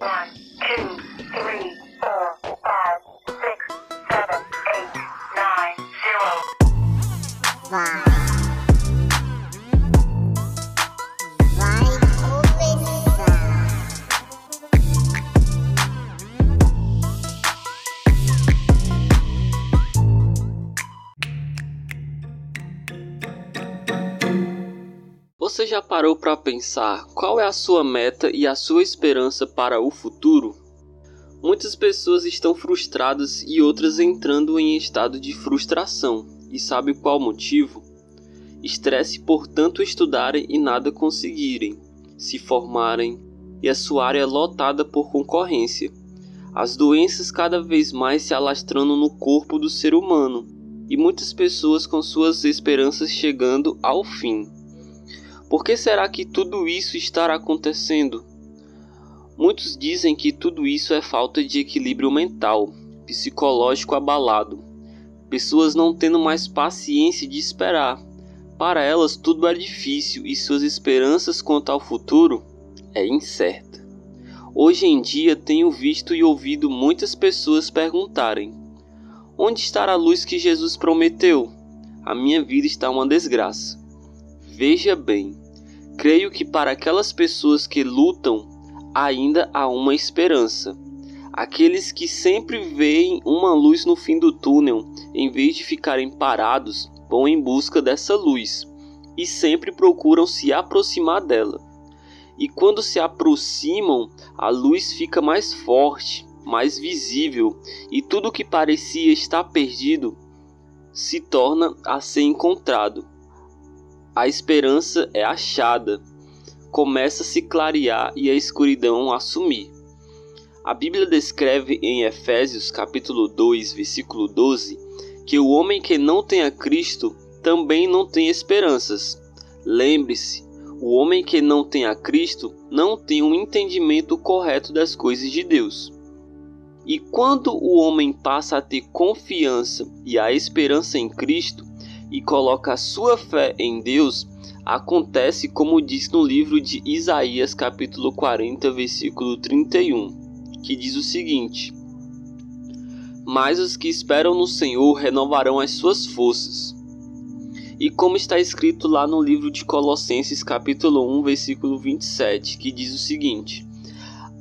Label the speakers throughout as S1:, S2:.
S1: One, two,
S2: já parou para pensar qual é a sua meta e a sua esperança para o futuro? Muitas pessoas estão frustradas e outras entrando em estado de frustração. E sabe qual motivo? Estresse por tanto estudarem e nada conseguirem, se formarem e a sua área lotada por concorrência. As doenças cada vez mais se alastrando no corpo do ser humano e muitas pessoas com suas esperanças chegando ao fim. Por que será que tudo isso estará acontecendo? Muitos dizem que tudo isso é falta de equilíbrio mental, psicológico abalado, pessoas não tendo mais paciência de esperar. Para elas tudo é difícil e suas esperanças quanto ao futuro é incerta. Hoje em dia tenho visto e ouvido muitas pessoas perguntarem: Onde está a luz que Jesus prometeu? A minha vida está uma desgraça. Veja bem, creio que para aquelas pessoas que lutam ainda há uma esperança. Aqueles que sempre veem uma luz no fim do túnel, em vez de ficarem parados, vão em busca dessa luz e sempre procuram se aproximar dela. E quando se aproximam, a luz fica mais forte, mais visível, e tudo que parecia estar perdido se torna a ser encontrado. A esperança é achada, começa a se clarear e a escuridão a sumir. A Bíblia descreve em Efésios capítulo 2, versículo 12, que o homem que não tem a Cristo também não tem esperanças. Lembre-se, o homem que não tem a Cristo não tem um entendimento correto das coisas de Deus. E quando o homem passa a ter confiança e a esperança em Cristo e coloca sua fé em Deus, acontece como diz no livro de Isaías, capítulo 40, versículo 31, que diz o seguinte: Mas os que esperam no Senhor renovarão as suas forças. E como está escrito lá no livro de Colossenses, capítulo 1, versículo 27, que diz o seguinte: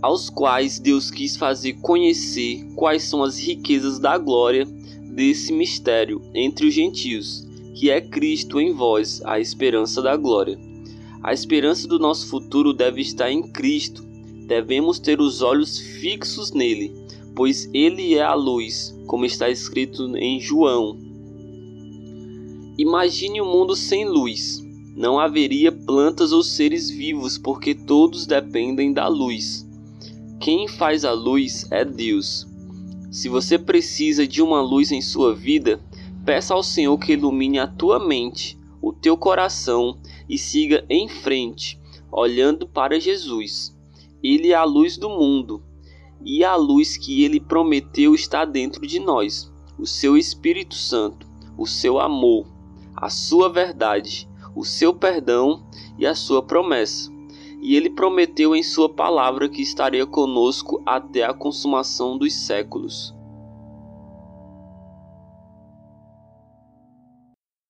S2: Aos quais Deus quis fazer conhecer quais são as riquezas da glória desse mistério entre os gentios, que é Cristo em vós, a esperança da glória. A esperança do nosso futuro deve estar em Cristo. Devemos ter os olhos fixos nele, pois ele é a luz, como está escrito em João Imagine um mundo sem luz. Não haveria plantas ou seres vivos porque todos dependem da luz. Quem faz a luz é Deus. Se você precisa de uma luz em sua vida, peça ao Senhor que ilumine a tua mente, o teu coração e siga em frente, olhando para Jesus. Ele é a luz do mundo e a luz que ele prometeu está dentro de nós, o seu Espírito Santo, o seu amor a sua verdade, o seu perdão e a sua promessa. E ele prometeu em sua palavra que estaria conosco até a consumação dos séculos.